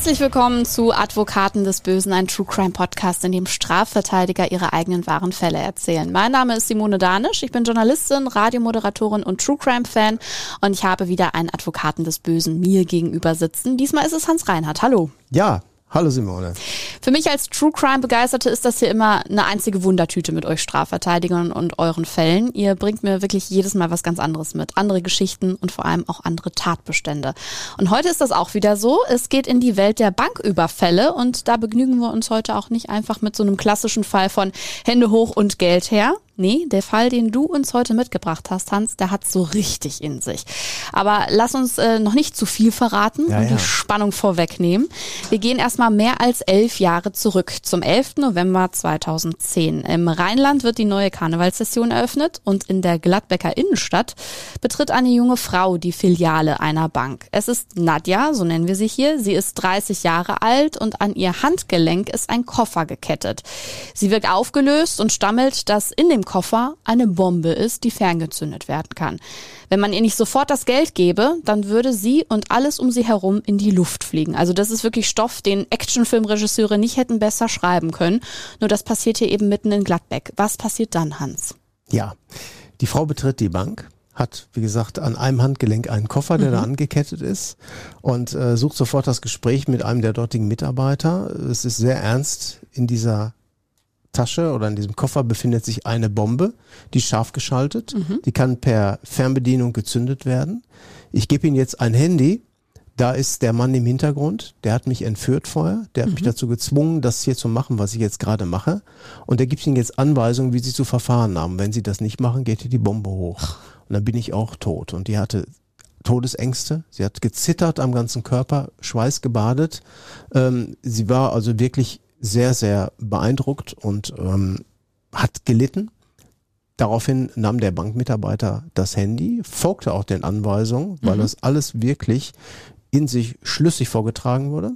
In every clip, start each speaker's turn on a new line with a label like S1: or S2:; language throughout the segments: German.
S1: Herzlich willkommen zu Advokaten des Bösen, ein True Crime Podcast, in dem Strafverteidiger ihre eigenen wahren Fälle erzählen. Mein Name ist Simone Danisch, ich bin Journalistin, Radiomoderatorin und True Crime Fan und ich habe wieder einen Advokaten des Bösen mir gegenüber sitzen. Diesmal ist es Hans Reinhardt. Hallo.
S2: Ja, Hallo Simone.
S1: Für mich als True Crime Begeisterte ist das hier immer eine einzige Wundertüte mit euch Strafverteidigern und euren Fällen. Ihr bringt mir wirklich jedes Mal was ganz anderes mit. Andere Geschichten und vor allem auch andere Tatbestände. Und heute ist das auch wieder so. Es geht in die Welt der Banküberfälle und da begnügen wir uns heute auch nicht einfach mit so einem klassischen Fall von Hände hoch und Geld her, Nee, der Fall, den du uns heute mitgebracht hast, Hans, der hat so richtig in sich. Aber lass uns äh, noch nicht zu viel verraten
S2: ja,
S1: und
S2: ja.
S1: die Spannung vorwegnehmen. Wir gehen erstmal mehr als elf Jahre zurück, zum 11. November 2010. Im Rheinland wird die neue Karnevalssession eröffnet und in der Gladbecker Innenstadt betritt eine junge Frau die Filiale einer Bank. Es ist Nadja, so nennen wir sie hier. Sie ist 30 Jahre alt und an ihr Handgelenk ist ein Koffer gekettet. Sie wirkt aufgelöst und stammelt, dass in dem Koffer eine Bombe ist, die ferngezündet werden kann. Wenn man ihr nicht sofort das Geld gebe, dann würde sie und alles um sie herum in die Luft fliegen. Also das ist wirklich Stoff, den Actionfilmregisseure nicht hätten besser schreiben können. Nur das passiert hier eben mitten in Gladbeck. Was passiert dann, Hans?
S2: Ja, die Frau betritt die Bank, hat, wie gesagt, an einem Handgelenk einen Koffer, der da angekettet ist und äh, sucht sofort das Gespräch mit einem der dortigen Mitarbeiter. Es ist sehr ernst in dieser Tasche oder in diesem Koffer befindet sich eine Bombe, die ist scharf geschaltet. Die kann per Fernbedienung gezündet werden. Ich gebe Ihnen jetzt ein Handy. Da ist der Mann im Hintergrund, der hat mich entführt vorher, der hat mich dazu gezwungen, das hier zu machen, was ich jetzt gerade mache. Und der gibt Ihnen jetzt Anweisungen, wie Sie zu verfahren haben. Wenn Sie das nicht machen, geht hier die Bombe hoch. Und dann bin ich auch tot. Und die hatte Todesängste. Sie hat gezittert am ganzen Körper, Schweiß gebadet. Ähm, sie war also wirklich sehr, sehr beeindruckt und ähm, hat gelitten. Daraufhin nahm der Bankmitarbeiter das Handy, folgte auch den Anweisungen, weil das alles wirklich in sich schlüssig vorgetragen wurde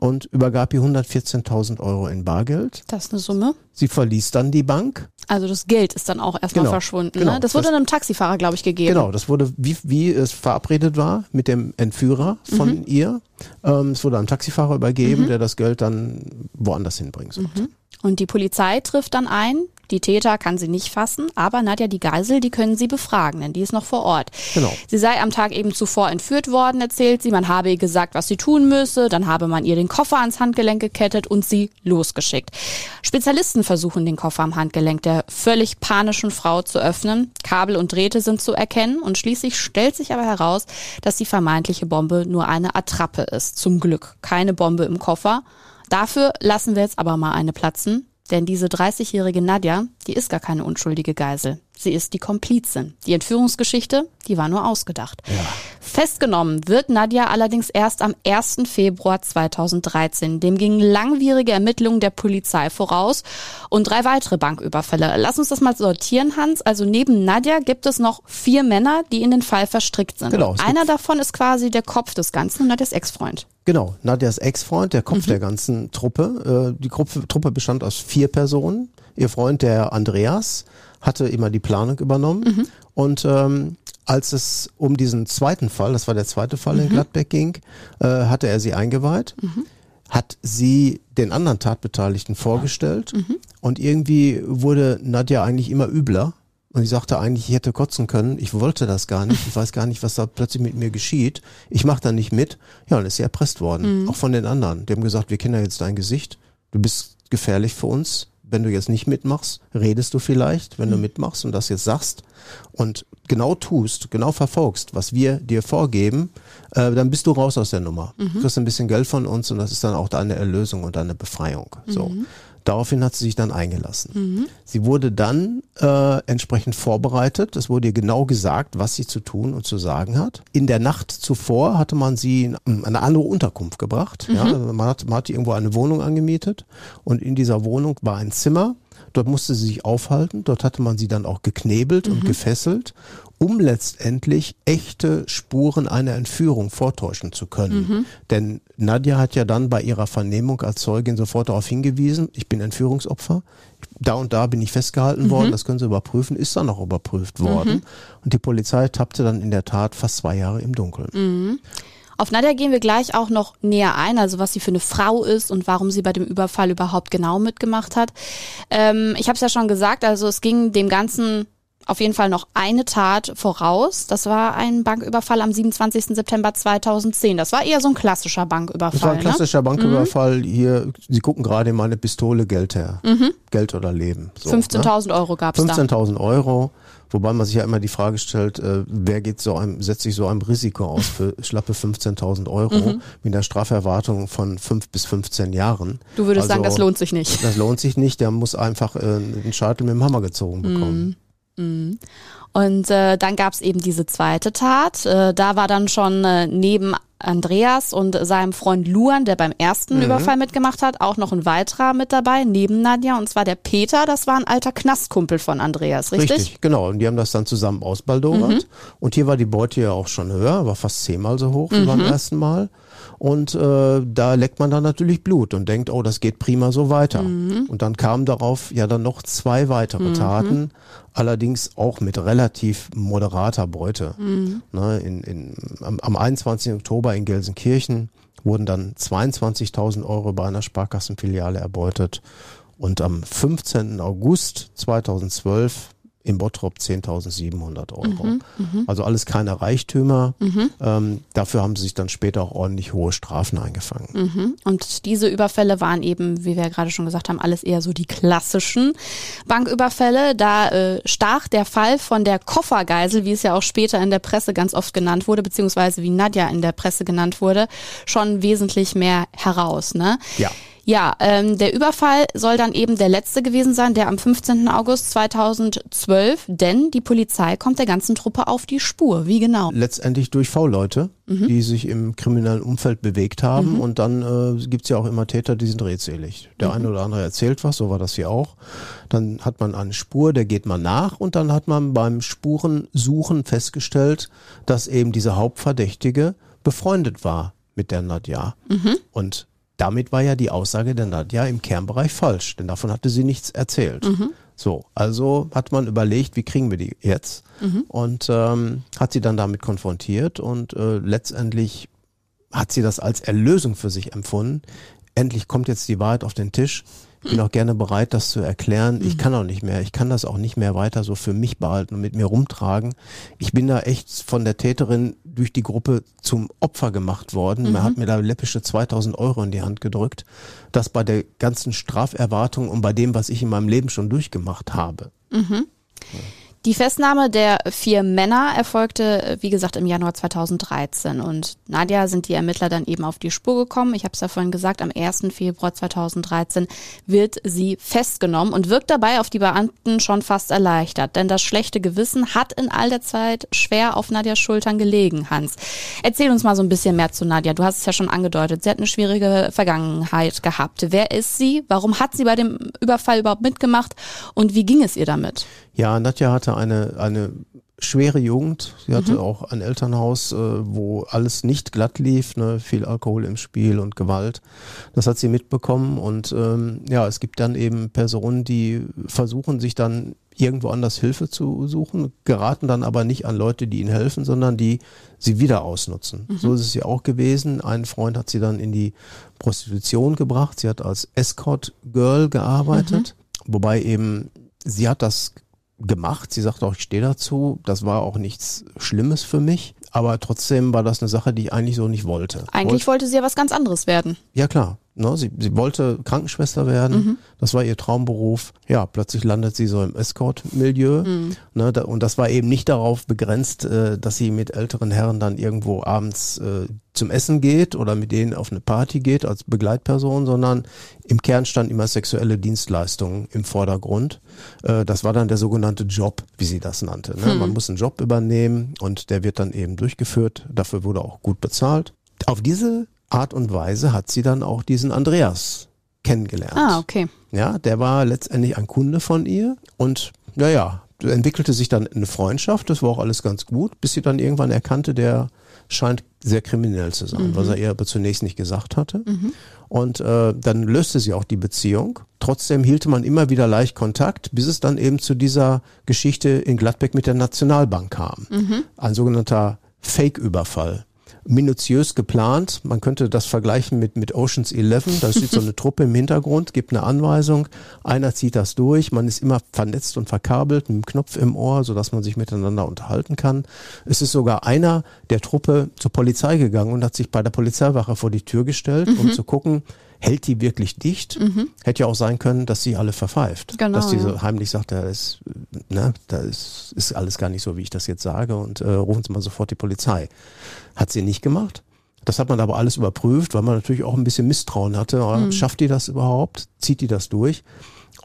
S2: und übergab ihr 114.000 Euro in Bargeld.
S1: Das ist eine Summe.
S2: Sie verließ dann die Bank.
S1: Also das Geld ist dann auch erstmal
S2: Genau,
S1: verschwunden.
S2: genau.
S1: ne? Das wurde
S2: Das-
S1: einem Taxifahrer, glaube ich, gegeben.
S2: Genau, das wurde, wie, wie es verabredet war, mit dem Entführer von ihr. Ähm, es wurde einem Taxifahrer übergeben, der das Geld dann woanders hinbringen sollte.
S1: Und die Polizei trifft dann ein. Die Täter kann sie nicht fassen, aber Nadja, die Geisel, die können sie befragen, denn die ist noch vor Ort.
S2: Genau.
S1: Sie sei am Tag eben zuvor entführt worden, erzählt sie. Man habe ihr gesagt, was sie tun müsse. Dann habe man ihr den Koffer ans Handgelenk gekettet und sie losgeschickt. Spezialisten versuchen, den Koffer am Handgelenk der völlig panischen Frau zu öffnen. Kabel und Drähte sind zu erkennen und schließlich stellt sich aber heraus, dass die vermeintliche Bombe nur eine Attrappe ist. Zum Glück keine Bombe im Koffer. Dafür lassen wir jetzt aber mal eine platzen, denn diese 30-jährige Nadja, die ist gar keine unschuldige Geisel. Sie ist die Komplizin. Die Entführungsgeschichte, die war nur ausgedacht. Festgenommen wird Nadja allerdings erst am 1. Februar 2013. Dem gingen langwierige Ermittlungen der Polizei voraus und drei weitere Banküberfälle. Lass uns das mal sortieren, Hans. Also neben Nadja gibt es noch vier Männer, die in den Fall verstrickt sind.
S2: Genau,
S1: Einer davon ist quasi der Kopf des Ganzen und Nadjas Ex-Freund.
S2: Genau, Nadias Ex-Freund, der Kopf der ganzen Truppe. Äh, die Gruppe, Truppe bestand aus vier Personen. Ihr Freund, der Andreas, hatte immer die Planung übernommen. Und ähm, als es um diesen zweiten Fall, das war der zweite Fall in Gladbeck ging, äh, hatte er sie eingeweiht, hat sie den anderen Tatbeteiligten vorgestellt und irgendwie wurde Nadja eigentlich immer übler. Und ich sagte eigentlich, ich hätte kotzen können. Ich wollte das gar nicht. Ich weiß gar nicht, was da plötzlich mit mir geschieht. Ich mache da nicht mit. Ja, und ist sie erpresst worden. Auch von den anderen. Die haben gesagt, wir kennen ja jetzt dein Gesicht. Du bist gefährlich für uns. Wenn du jetzt nicht mitmachst, redest du vielleicht, wenn du mitmachst und das jetzt sagst und genau tust, genau verfolgst, was wir dir vorgeben, äh, dann bist du raus aus der Nummer. Du kriegst ein bisschen Geld von uns und das ist dann auch deine Erlösung und deine Befreiung. So. Daraufhin hat sie sich dann eingelassen. Sie wurde dann äh, entsprechend vorbereitet. Es wurde ihr genau gesagt, was sie zu tun und zu sagen hat. In der Nacht zuvor hatte man sie in eine andere Unterkunft gebracht. Ja, also man, hat, man hat irgendwo eine Wohnung angemietet und in dieser Wohnung war ein Zimmer. Dort Dort musste sie sich aufhalten. Dort hatte man sie dann auch geknebelt und gefesselt, um letztendlich echte Spuren einer Entführung vortäuschen zu können. Denn Nadja hat ja dann bei ihrer Vernehmung als Zeugin sofort darauf hingewiesen, ich bin Entführungsopfer. Da und da bin ich festgehalten worden, das können Sie überprüfen, ist dann auch überprüft worden. Und die Polizei tappte dann in der Tat fast zwei Jahre im Dunkeln.
S1: Auf Nadja gehen wir gleich auch noch näher ein, also was sie für eine Frau ist und warum sie bei dem Überfall überhaupt genau mitgemacht hat. Ähm, ich habe es ja schon gesagt, also es ging dem Ganzen auf jeden Fall noch eine Tat voraus. Das war ein Banküberfall am 27. September 2010. Das war eher so ein klassischer Banküberfall.
S2: Das war ein
S1: ne?
S2: klassischer Banküberfall. Hier, Sie gucken gerade in meine Pistole, Geld her. Geld oder Leben. So, ne?
S1: 15.000 Euro gab's da.
S2: 15.000 Euro. Wobei man sich ja immer die Frage stellt, äh, wer geht so einem, setzt sich so einem Risiko aus für schlappe 15.000 Euro
S1: Mhm.
S2: mit einer Straferwartung von 5 bis 15 Jahren.
S1: Du würdest sagen,
S2: Also,
S1: das lohnt sich nicht.
S2: Das lohnt sich nicht, der muss einfach äh, einen Scheitel mit dem Hammer gezogen bekommen.
S1: Und äh, dann gab's eben diese zweite Tat. Äh, da war dann schon äh, neben Andreas und seinem Freund Luan, der beim ersten Überfall mitgemacht hat, auch noch ein weiterer mit dabei, neben Nadja, und zwar der Peter, das war ein alter Knastkumpel von Andreas, richtig?
S2: genau. Und die haben das dann zusammen ausbaldowert.
S1: Mhm.
S2: Und hier war die Beute ja auch schon höher, war fast zehnmal so hoch wie
S1: Mhm.
S2: beim ersten Mal. Und äh, da leckt man dann natürlich Blut und denkt, oh, das geht prima so weiter.
S1: Mhm.
S2: Und dann kamen darauf ja dann noch zwei weitere Taten, allerdings auch mit relativ moderater Beute.
S1: Mhm.
S2: Ne, in, in, am, am 21. Oktober in Gelsenkirchen wurden dann 22.000 Euro bei einer Sparkassenfiliale erbeutet. Und am 15. August 2012 in Bottrop 10.700 Euro. Also alles keine Reichtümer. Ähm, dafür haben sie sich dann später auch ordentlich hohe Strafen eingefangen.
S1: Mhm. Und diese Überfälle waren eben, wie wir ja gerade schon gesagt haben, alles eher so die klassischen Banküberfälle. Da äh, stach der Fall von der Koffergeisel, wie es ja auch später in der Presse ganz oft genannt wurde, beziehungsweise wie Nadja in der Presse genannt wurde, schon wesentlich mehr heraus. Ne?
S2: Ja.
S1: Ja, ähm, der Überfall soll dann eben der letzte gewesen sein, der am 15. August 2012, denn die Polizei kommt der ganzen Truppe auf die Spur. Wie genau?
S2: Letztendlich durch V-Leute, die sich im kriminellen Umfeld bewegt haben. Und dann äh, gibt's ja auch immer Täter, die sind redselig. Der eine oder andere erzählt was, so war das hier auch. Dann hat man eine Spur, der geht man nach und dann hat man beim Spurensuchen festgestellt, dass eben dieser Hauptverdächtige befreundet war mit der Nadja. Und damit war ja die Aussage der Nadja im Kernbereich falsch, denn davon hatte sie nichts erzählt. So, also hat man überlegt, wie kriegen wir die jetzt? Und ähm, hat sie dann damit konfrontiert und äh, letztendlich hat sie das als Erlösung für sich empfunden. Endlich kommt jetzt die Wahrheit auf den Tisch. Ich bin auch gerne bereit, das zu erklären. Ich kann auch nicht mehr. Ich kann das auch nicht mehr weiter so für mich behalten und mit mir rumtragen. Ich bin da echt von der Täterin durch die Gruppe zum Opfer gemacht worden. Man hat mir da läppische 2000 Euro in die Hand gedrückt. Das bei der ganzen Straferwartung und bei dem, was ich in meinem Leben schon durchgemacht habe.
S1: Die Festnahme der vier Männer erfolgte, äh, wie gesagt, im Januar 2013. Und Nadja sind die Ermittler dann eben auf die Spur gekommen. Ich habe es ja vorhin gesagt, am 1. Februar 2013 wird sie festgenommen und wirkt dabei auf die Beamten schon fast erleichtert. Denn das schlechte Gewissen hat in all der Zeit schwer auf Nadjas Schultern gelegen, Hans. Erzähl uns mal so ein bisschen mehr zu Nadja. Du hast es ja schon angedeutet. Sie hat eine schwierige Vergangenheit gehabt. Wer ist sie? Warum hat sie bei dem Überfall überhaupt mitgemacht? Und wie ging es ihr damit?
S2: Ja, Nadja hatte eine, eine schwere Jugend. Sie hatte auch ein Elternhaus, äh, wo alles nicht glatt lief, ne? viel Alkohol im Spiel und Gewalt. Das hat sie mitbekommen und ähm, ja, es gibt dann eben Personen, die versuchen, sich dann irgendwo anders Hilfe zu suchen, geraten dann aber nicht an Leute, die ihnen helfen, sondern die sie wieder ausnutzen. So ist es ja auch gewesen. Ein Freund hat sie dann in die Prostitution gebracht. Sie hat als Escort Girl gearbeitet, wobei eben sie hat das gemacht. Sie sagt auch, ich stehe dazu. Das war auch nichts Schlimmes für mich. Aber trotzdem war das eine Sache, die ich eigentlich so nicht wollte.
S1: Eigentlich wollte sie ja was ganz anderes werden.
S2: Ja klar. Ne, sie, sie wollte Krankenschwester werden. Das war ihr Traumberuf. Ja, plötzlich landet sie so im Escort-Milieu. Ne, da, und das war eben nicht darauf begrenzt, äh, dass sie mit älteren Herren dann irgendwo abends äh, zum Essen geht oder mit denen auf eine Party geht als Begleitperson, sondern im Kern stand immer sexuelle Dienstleistungen im Vordergrund. Äh, das war dann der sogenannte Job, wie sie das nannte. Ne? Man muss einen Job übernehmen und der wird dann eben durchgeführt. Dafür wurde auch gut bezahlt. Auf diese Art und Weise hat sie dann auch diesen Andreas kennengelernt.
S1: Ah, okay.
S2: Ja, der war letztendlich ein Kunde von ihr und naja, entwickelte sich dann eine Freundschaft, das war auch alles ganz gut, bis sie dann irgendwann erkannte, der scheint sehr kriminell zu sein, was er ihr aber zunächst nicht gesagt hatte. Und äh, dann löste sie auch die Beziehung. Trotzdem hielt man immer wieder leicht Kontakt, bis es dann eben zu dieser Geschichte in Gladbeck mit der Nationalbank kam. Ein sogenannter Fake-Überfall. Minutiös geplant. Man könnte das vergleichen mit, mit Oceans 11. Da steht so eine Truppe im Hintergrund, gibt eine Anweisung. Einer zieht das durch. Man ist immer vernetzt und verkabelt mit einem Knopf im Ohr, sodass man sich miteinander unterhalten kann. Es ist sogar einer der Truppe zur Polizei gegangen und hat sich bei der Polizeiwache vor die Tür gestellt, um zu gucken, hält die wirklich dicht? Hätte ja auch sein können, dass sie alle verpfeift.
S1: Genau,
S2: dass die so heimlich sagt, da ist, ne, da ist, ist alles gar nicht so, wie ich das jetzt sage und äh, rufen Sie mal sofort die Polizei. Hat sie nicht gemacht. Das hat man aber alles überprüft, weil man natürlich auch ein bisschen Misstrauen hatte.
S1: Mhm.
S2: Schafft die das überhaupt? Zieht die das durch?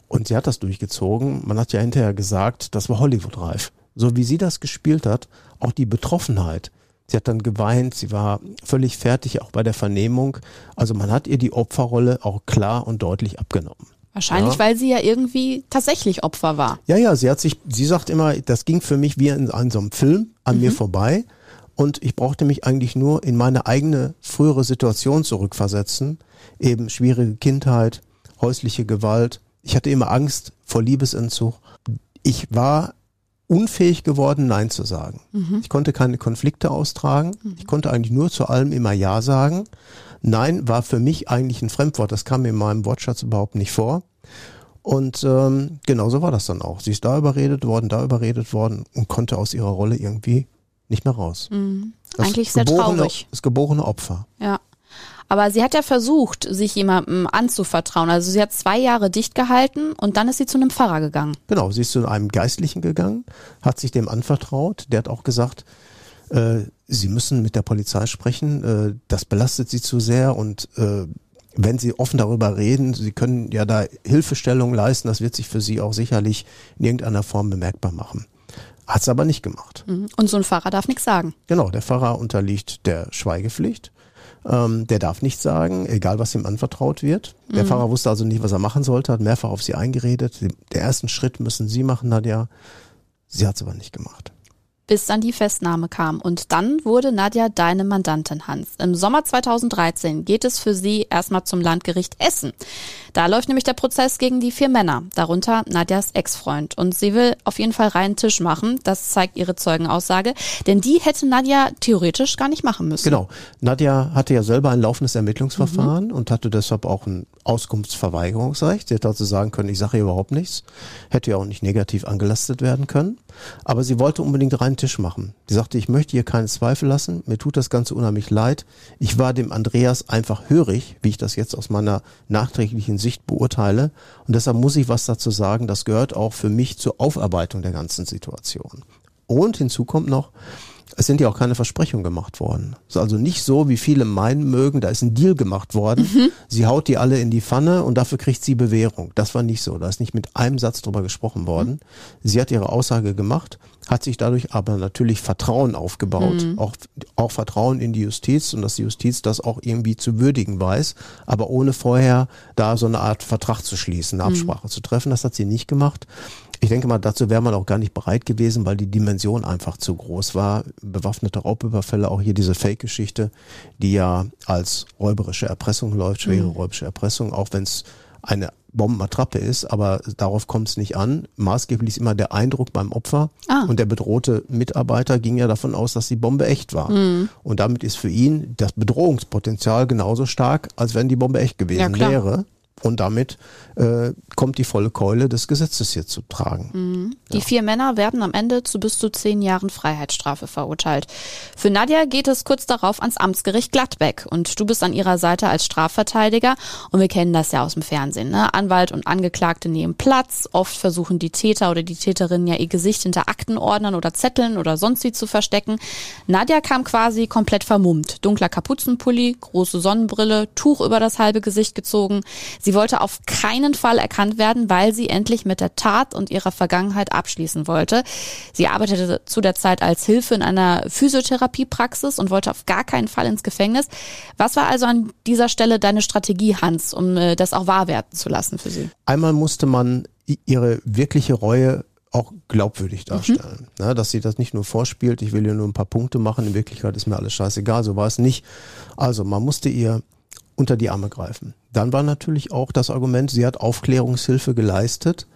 S2: Und sie hat das durchgezogen. Man hat ja hinterher gesagt, das war Hollywood-reif. So wie sie das gespielt hat, auch die Betroffenheit. Sie hat dann geweint, sie war völlig fertig, auch bei der Vernehmung. Also man hat ihr die Opferrolle auch klar und deutlich abgenommen.
S1: Wahrscheinlich,
S2: Ja.
S1: weil sie ja irgendwie tatsächlich Opfer war.
S2: Ja, ja, sie hat sich, sie sagt immer, das ging für mich wie in, in so einem Film an mir vorbei. Und ich brauchte mich eigentlich nur in meine eigene frühere Situation zurückversetzen. Eben schwierige Kindheit, häusliche Gewalt. Ich hatte immer Angst vor Liebesentzug. Ich war unfähig geworden, Nein zu sagen. Ich konnte keine Konflikte austragen. Ich konnte eigentlich nur zu allem immer Ja sagen. Nein war für mich eigentlich ein Fremdwort. Das kam mir in meinem Wortschatz überhaupt nicht vor. Und ähm, genauso war das dann auch. Sie ist da überredet worden, da überredet worden und konnte aus ihrer Rolle irgendwie nicht mehr raus.
S1: Mhm. Eigentlich sehr
S2: geborene,
S1: traurig.
S2: Das geborene Opfer.
S1: Ja. Aber sie hat ja versucht, sich jemandem anzuvertrauen. Also sie hat zwei Jahre dicht gehalten und dann ist sie zu einem Pfarrer gegangen.
S2: Genau, sie ist zu einem Geistlichen gegangen, hat sich dem anvertraut. Der hat auch gesagt, äh, sie müssen mit der Polizei sprechen. Äh, das belastet sie zu sehr und äh, wenn sie offen darüber reden, sie können ja da Hilfestellung leisten, das wird sich für sie auch sicherlich in irgendeiner Form bemerkbar machen. Hat es aber nicht gemacht.
S1: Mhm. Und so ein Pfarrer darf nichts sagen.
S2: Genau, der Pfarrer unterliegt der Schweigepflicht. Ähm, der darf nichts sagen, egal was ihm anvertraut wird. Der Pfarrer wusste also nicht, was er machen sollte, hat mehrfach auf sie eingeredet. Den ersten Schritt müssen Sie machen, Nadja. Sie hat es aber nicht gemacht.
S1: Bis dann die Festnahme kam. Und dann wurde Nadja deine Mandantin, Hans. Im Sommer 2013 geht es für sie erstmal zum Landgericht Essen. Da läuft nämlich der Prozess gegen die vier Männer, darunter Nadjas Ex-Freund. Und sie will auf jeden Fall reinen Tisch machen, das zeigt ihre Zeugenaussage, denn die hätte Nadja theoretisch gar nicht machen müssen.
S2: Genau. Nadja hatte ja selber ein laufendes Ermittlungsverfahren und hatte deshalb auch ein Auskunftsverweigerungsrecht. Sie hätte also sagen können, ich sage überhaupt nichts. Hätte ja auch nicht negativ angelastet werden können. Aber sie wollte unbedingt reinen Tisch machen. Sie sagte, ich möchte hier keinen Zweifel lassen. Mir tut das Ganze unheimlich leid. Ich war dem Andreas einfach hörig, wie ich das jetzt aus meiner nachträglichen Sicht beurteile. Und deshalb muss ich was dazu sagen. Das gehört auch für mich zur Aufarbeitung der ganzen Situation. Und hinzu kommt noch, es sind ja auch keine Versprechungen gemacht worden. Es ist also nicht so, wie viele meinen mögen, da ist ein Deal gemacht worden. Sie haut die alle in die Pfanne und dafür kriegt sie Bewährung. Das war nicht so. Da ist nicht mit einem Satz drüber gesprochen worden. Sie hat ihre Aussage gemacht, hat sich dadurch aber natürlich Vertrauen aufgebaut. Auch, auch Vertrauen in die Justiz und dass die Justiz das auch irgendwie zu würdigen weiß, aber ohne vorher da so eine Art Vertrag zu schließen, eine Absprache zu treffen. Das hat sie nicht gemacht. Ich denke mal, dazu wäre man auch gar nicht bereit gewesen, weil die Dimension einfach zu groß war. Bewaffnete Raubüberfälle, auch hier diese Fake-Geschichte, die ja als räuberische Erpressung läuft, schwere räuberische Erpressung, auch wenn es eine Bombenattrappe ist, aber darauf kommt es nicht an. Maßgeblich ist immer der Eindruck beim Opfer
S1: Ah.
S2: und der bedrohte Mitarbeiter ging ja davon aus, dass die Bombe echt war. Und damit ist für ihn das Bedrohungspotenzial genauso stark, als wenn die Bombe echt gewesen
S1: Ja,
S2: wäre. Und damit äh, kommt die volle Keule des Gesetzes hier zu tragen.
S1: Die vier Männer werden am Ende zu bis zu zehn Jahren Freiheitsstrafe verurteilt. Für Nadja geht es kurz darauf ans Amtsgericht Gladbeck und du bist an ihrer Seite als Strafverteidiger und wir kennen das ja aus dem Fernsehen. Ne? Anwalt und Angeklagte nehmen Platz. Oft versuchen die Täter oder die Täterinnen ja ihr Gesicht hinter Aktenordnern oder Zetteln oder sonst wie zu verstecken. Nadja kam quasi komplett vermummt. Dunkler Kapuzenpulli, große Sonnenbrille, Tuch über das halbe Gesicht gezogen. Sie wollte auf keinen Fall erkannt werden, weil sie endlich mit der Tat und ihrer Vergangenheit abschließen wollte. Sie arbeitete zu der Zeit als Hilfe in einer Physiotherapiepraxis und wollte auf gar keinen Fall ins Gefängnis. Was war also an dieser Stelle deine Strategie, Hans, um äh, das auch wahr werden zu lassen für sie?
S2: Einmal musste man ihre wirkliche Reue auch glaubwürdig darstellen. Mhm. Ja, dass sie das nicht nur vorspielt, ich will hier nur ein paar Punkte machen, in Wirklichkeit ist mir alles scheißegal, so war es nicht. Also man musste ihr unter die Arme greifen. Dann war natürlich auch das Argument, sie hat Aufklärungshilfe geleistet,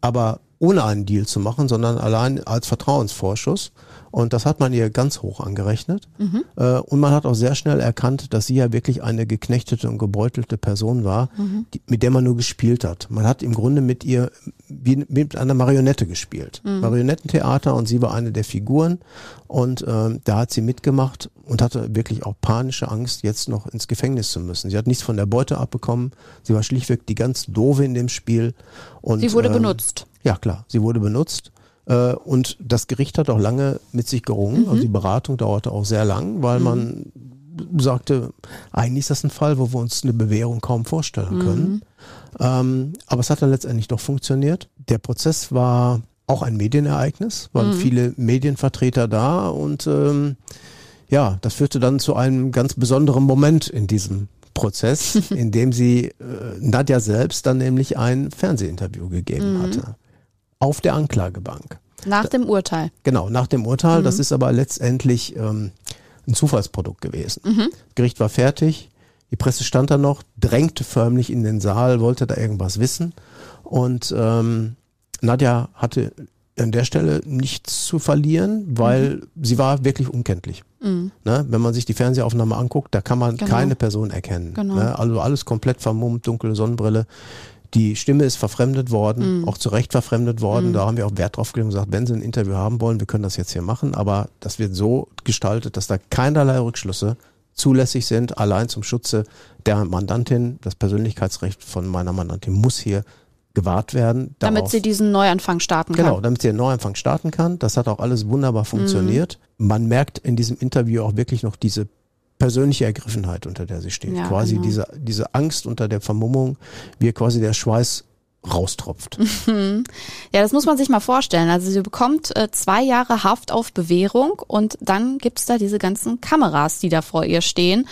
S2: aber ohne einen Deal zu machen, sondern allein als Vertrauensvorschuss. Und das hat man ihr ganz hoch angerechnet. Mhm. Äh, und man hat auch sehr schnell erkannt, dass sie ja wirklich eine geknechtete und gebeutelte Person war, mhm. die, mit der man nur gespielt hat. Man hat im Grunde mit ihr wie mit einer Marionette gespielt. Mhm. Marionettentheater und sie war eine der Figuren. Und äh, da hat sie mitgemacht und hatte wirklich auch panische Angst, jetzt noch ins Gefängnis zu müssen. Sie hat nichts von der Beute abbekommen. Sie war schlichtweg die ganz doofe in dem Spiel. Und,
S1: sie wurde ähm, benutzt.
S2: Ja, klar, sie wurde benutzt. Äh, und das Gericht hat auch lange mit sich gerungen. Mhm. Also die Beratung dauerte auch sehr lang, weil mhm. man sagte, eigentlich ist das ein Fall, wo wir uns eine Bewährung kaum vorstellen mhm. können. Ähm, aber es hat dann letztendlich doch funktioniert. Der Prozess war auch ein Medienereignis, waren mhm. viele Medienvertreter da und ähm, ja, das führte dann zu einem ganz besonderen Moment in diesem Prozess, in dem sie äh, Nadja selbst dann nämlich ein Fernsehinterview gegeben mhm. hatte auf der Anklagebank.
S1: Nach dem Urteil.
S2: Genau, nach dem Urteil. Mhm. Das ist aber letztendlich ähm, ein Zufallsprodukt gewesen. Mhm. Das Gericht war fertig, die Presse stand da noch, drängte förmlich in den Saal, wollte da irgendwas wissen. Und ähm, Nadja hatte an der Stelle nichts zu verlieren, weil mhm. sie war wirklich unkenntlich. Mhm. Ne? Wenn man sich die Fernsehaufnahme anguckt, da kann man genau. keine Person erkennen. Genau. Ne? Also alles komplett vermummt, dunkle Sonnenbrille. Die Stimme ist verfremdet worden, mm. auch zu Recht verfremdet worden. Mm. Da haben wir auch Wert drauf gelegt und gesagt, wenn Sie ein Interview haben wollen, wir können das jetzt hier machen, aber das wird so gestaltet, dass da keinerlei Rückschlüsse zulässig sind, allein zum Schutze der Mandantin. Das Persönlichkeitsrecht von meiner Mandantin muss hier gewahrt werden.
S1: Damit darauf, sie diesen Neuanfang starten
S2: kann. Genau, damit sie einen Neuanfang starten kann. Das hat auch alles wunderbar funktioniert. Mm. Man merkt in diesem Interview auch wirklich noch diese persönliche Ergriffenheit, unter der sie steht. Ja, quasi genau. diese, diese Angst unter der Vermummung, wie quasi der Schweiß raustropft.
S1: Ja, das muss man sich mal vorstellen. Also sie bekommt äh, zwei Jahre Haft auf Bewährung und dann gibt's da diese ganzen Kameras, die da vor ihr stehen.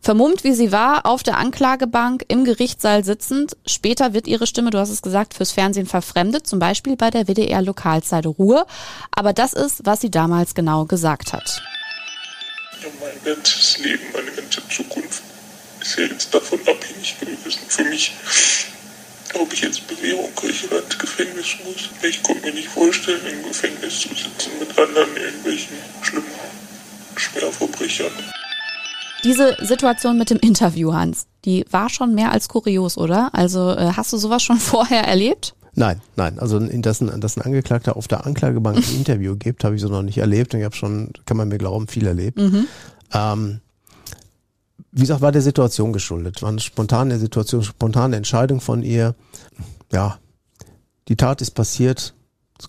S1: Vermummt wie sie war, auf der Anklagebank im Gerichtssaal sitzend. Später wird ihre Stimme, du hast es gesagt, fürs Fernsehen verfremdet, zum Beispiel bei der WDR-Lokalzeit Ruhe. Aber das ist, was sie damals genau gesagt hat
S3: mein ganzes Leben, meine ganze Zukunft ist ja jetzt davon abhängig gewesen. Für mich, ob ich jetzt Bewährung kriege oder Gefängnis muss. Ich konnte mir nicht vorstellen, im Gefängnis zu sitzen mit anderen irgendwelchen schlimmen Schwerverbrechern.
S1: Diese Situation mit dem Interview, Hans, die war schon mehr als kurios, oder? Also äh, hast du sowas schon vorher erlebt?
S2: Nein, nein. Also dass ein, dass ein Angeklagter auf der Anklagebank ein Interview gibt, habe ich so noch nicht erlebt. Und ich habe schon, kann man mir glauben, viel erlebt. Mhm. Ähm, wie gesagt, war der Situation geschuldet. War eine spontane Situation, spontane Entscheidung von ihr. Ja, die Tat ist passiert.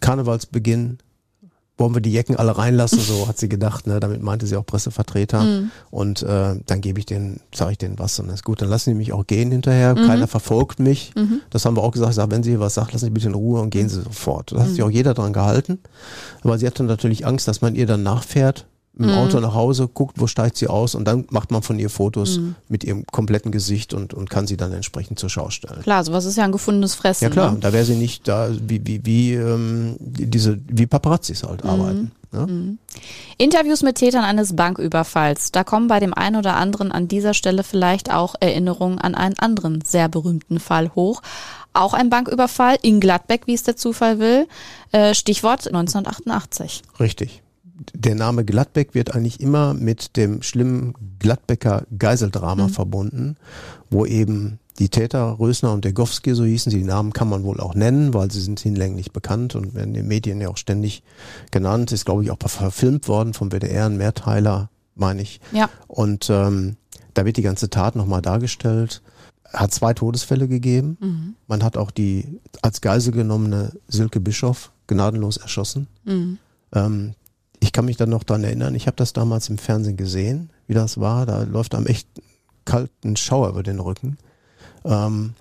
S2: Karnevalsbeginn wollen wir die Jecken alle reinlassen, so hat sie gedacht, ne? damit meinte sie auch Pressevertreter. Mhm. Und äh, dann gebe ich denen, sage ich denen was und ist gut, dann lassen die mich auch gehen hinterher, mhm. keiner verfolgt mich. Mhm. Das haben wir auch gesagt, sag, wenn sie was sagt, lassen Sie bitte in Ruhe und gehen Sie sofort. Da hat sich mhm. auch jeder dran gehalten. Aber sie hatte natürlich Angst, dass man ihr dann nachfährt, im mhm. Auto nach Hause, guckt, wo steigt sie aus und dann macht man von ihr Fotos mhm. mit ihrem kompletten Gesicht und, und kann sie dann entsprechend zur Schau stellen.
S1: Klar, sowas ist ja ein gefundenes Fressen.
S2: Ja klar, ne? da wäre sie nicht da, wie, wie, wie ähm, diese, wie Paparazzis halt mhm. arbeiten. Ja? Mhm.
S1: Interviews mit Tätern eines Banküberfalls. Da kommen bei dem einen oder anderen an dieser Stelle vielleicht auch Erinnerungen an einen anderen sehr berühmten Fall hoch. Auch ein Banküberfall in Gladbeck, wie es der Zufall will. Äh, Stichwort 1988.
S2: Richtig der Name Gladbeck wird eigentlich immer mit dem schlimmen Gladbecker Geiseldrama mhm. verbunden, wo eben die Täter Rösner und Degowski, so hießen sie, die Namen kann man wohl auch nennen, weil sie sind hinlänglich bekannt und werden in den Medien ja auch ständig genannt. Ist, glaube ich, auch verfilmt worden vom WDR, ein Mehrteiler, meine ich.
S1: Ja.
S2: Und ähm, da wird die ganze Tat nochmal dargestellt. Hat zwei Todesfälle gegeben. Mhm. Man hat auch die als Geisel genommene Silke Bischof gnadenlos erschossen. Mhm. Ähm, ich kann mich dann noch dran erinnern, ich habe das damals im Fernsehen gesehen, wie das war. Da läuft einem echt kalten Schauer über den Rücken. Ähm,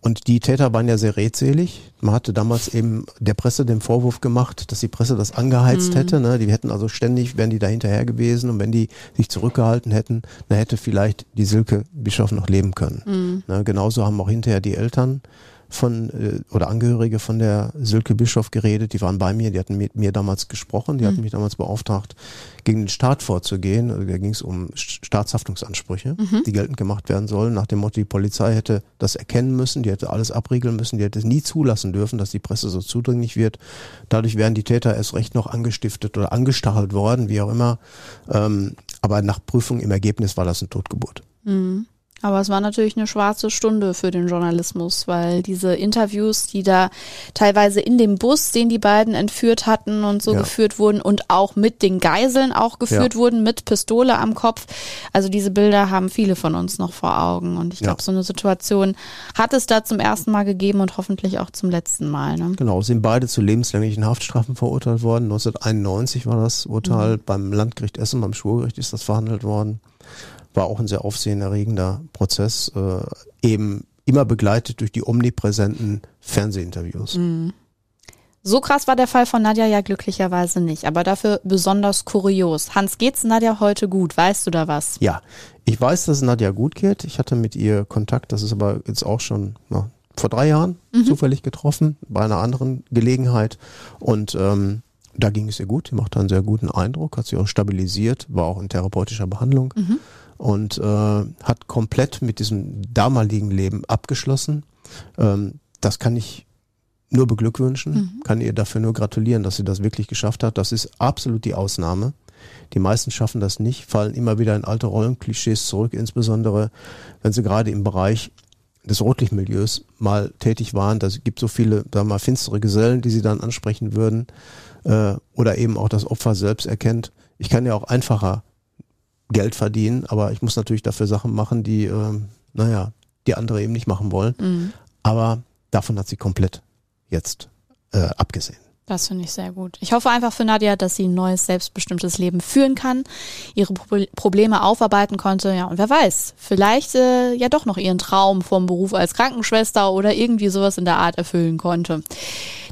S2: Und die Täter waren ja sehr redselig. Man hatte damals eben der Presse den Vorwurf gemacht, dass die Presse das angeheizt hätte. Ne? Die hätten also ständig, wären die da hinterher gewesen und wenn die sich zurückgehalten hätten, dann hätte vielleicht die Silke Bischof noch leben können. Ne? Genauso haben auch hinterher die Eltern von äh, oder Angehörige von der Silke Bischof geredet, die waren bei mir, die hatten mit mir damals gesprochen, die hatten mich damals beauftragt, gegen den Staat vorzugehen. Also da ging es um Staatshaftungsansprüche, die geltend gemacht werden sollen, nach dem Motto, die Polizei hätte das erkennen müssen, die hätte alles abriegeln müssen, die hätte es nie zulassen dürfen, dass die Presse so zudringlich wird. Dadurch wären die Täter erst recht noch angestiftet oder angestachelt worden, wie auch immer. Ähm, aber nach Prüfung im Ergebnis war das eine Totgeburt.
S1: Aber es war natürlich eine schwarze Stunde für den Journalismus, weil diese Interviews, die da teilweise in dem Bus, den die beiden entführt hatten und so
S2: Ja.
S1: geführt wurden und auch mit den Geiseln auch geführt
S2: Ja.
S1: wurden, mit Pistole am Kopf. Also diese Bilder haben viele von uns noch vor Augen. Und ich
S2: Ja.
S1: glaube, so eine Situation hat es da zum ersten Mal gegeben und hoffentlich auch zum letzten Mal. Ne?
S2: Genau, sind beide zu lebenslänglichen Haftstrafen verurteilt worden. 1991 war das Urteil beim Landgericht Essen, beim Schwurgericht ist das verhandelt worden. War auch ein sehr aufsehenerregender Prozess, äh, eben immer begleitet durch die omnipräsenten Fernsehinterviews.
S1: So krass war der Fall von Nadja ja glücklicherweise nicht, aber dafür besonders kurios. Hans, geht's Nadja heute gut? Weißt du da was?
S2: Ja, ich weiß, dass es Nadja gut geht. Ich hatte mit ihr Kontakt, das ist aber jetzt auch schon na, vor drei Jahren zufällig getroffen, bei einer anderen Gelegenheit. Und ähm, da ging es ihr gut. Die machte einen sehr guten Eindruck, hat sich auch stabilisiert, war auch in therapeutischer Behandlung und äh, hat komplett mit diesem damaligen Leben abgeschlossen. Ähm, das kann ich nur beglückwünschen, kann ihr dafür nur gratulieren, dass sie das wirklich geschafft hat. Das ist absolut die Ausnahme. Die meisten schaffen das nicht, fallen immer wieder in alte Rollenklischees zurück, insbesondere wenn sie gerade im Bereich des Rotlichtmilieus mal tätig waren. Das gibt so viele, sagen wir mal, finstere Gesellen, die sie dann ansprechen würden. Äh, oder eben auch das Opfer selbst erkennt. Ich kann ja auch einfacher Geld verdienen, aber ich muss natürlich dafür Sachen machen, die, ähm, naja, die andere eben nicht machen wollen. Aber davon hat sie komplett jetzt äh, abgesehen.
S1: Das finde ich sehr gut. Ich hoffe einfach für Nadja, dass sie ein neues, selbstbestimmtes Leben führen kann, ihre Pro Probleme aufarbeiten konnte. Ja, und wer weiß, vielleicht äh, ja doch noch ihren Traum vom Beruf als Krankenschwester oder irgendwie sowas in der Art erfüllen konnte.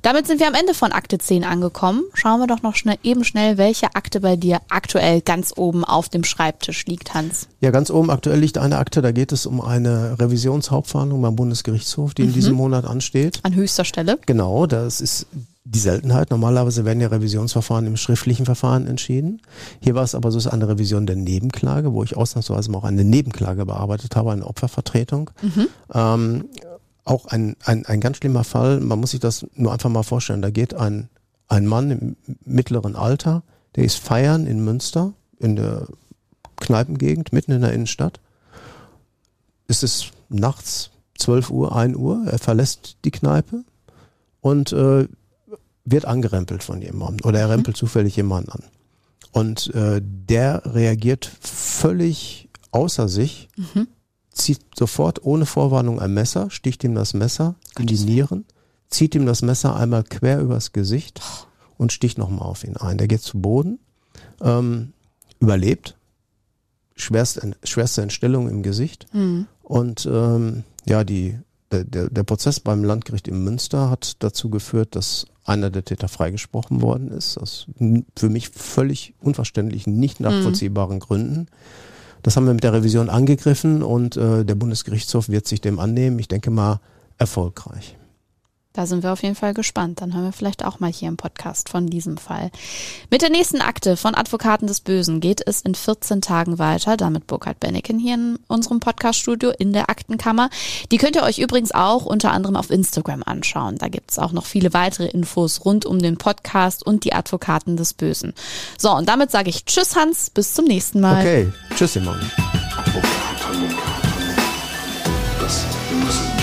S1: Damit sind wir am Ende von Akte 10 angekommen. Schauen wir doch noch schnell, eben schnell, welche Akte bei dir aktuell ganz oben auf dem Schreibtisch liegt, Hans.
S2: Ja, ganz oben aktuell liegt eine Akte, da geht es um eine Revisionshauptverhandlung beim Bundesgerichtshof, die in diesem Monat ansteht.
S1: An höchster Stelle.
S2: Genau, das ist die Seltenheit. Normalerweise werden ja Revisionsverfahren im schriftlichen Verfahren entschieden. Hier war es aber so, es ist eine Revision der Nebenklage, wo ich ausnahmsweise mal auch eine Nebenklage bearbeitet habe, eine Opfervertretung. Ähm, auch ein, ein, ein ganz schlimmer Fall. Man muss sich das nur einfach mal vorstellen. Da geht ein, ein Mann im mittleren Alter, der ist feiern in Münster, in der Kneipengegend, mitten in der Innenstadt. Es ist nachts 12 Uhr, 1 Uhr. Er verlässt die Kneipe und äh, wird angerempelt von jemandem oder er rempelt zufällig jemanden an. Und äh, der reagiert völlig außer sich, zieht sofort ohne Vorwarnung ein Messer, sticht ihm das Messer in die Nieren, zieht ihm das Messer einmal quer übers Gesicht und sticht nochmal auf ihn ein. Der geht zu Boden, ähm, überlebt, schwerste, schwerste Entstellung im Gesicht und ähm, ja, die, der, der, der Prozess beim Landgericht in Münster hat dazu geführt, dass einer der Täter freigesprochen worden ist, aus für mich völlig unverständlich, nicht nachvollziehbaren Gründen. Das haben wir mit der Revision angegriffen und äh, der Bundesgerichtshof wird sich dem annehmen. Ich denke mal erfolgreich.
S1: Da sind wir auf jeden Fall gespannt. Dann hören wir vielleicht auch mal hier im Podcast von diesem Fall. Mit der nächsten Akte von Advokaten des Bösen geht es in 14 Tagen weiter. Damit Burkhard Benneken hier in unserem Podcaststudio in der Aktenkammer. Die könnt ihr euch übrigens auch unter anderem auf Instagram anschauen. Da gibt's auch noch viele weitere Infos rund um den Podcast und die Advokaten des Bösen. So, und damit sage ich Tschüss Hans, bis zum nächsten Mal.
S2: Okay, tschüss Simon.
S4: Advokaten. Das Böse.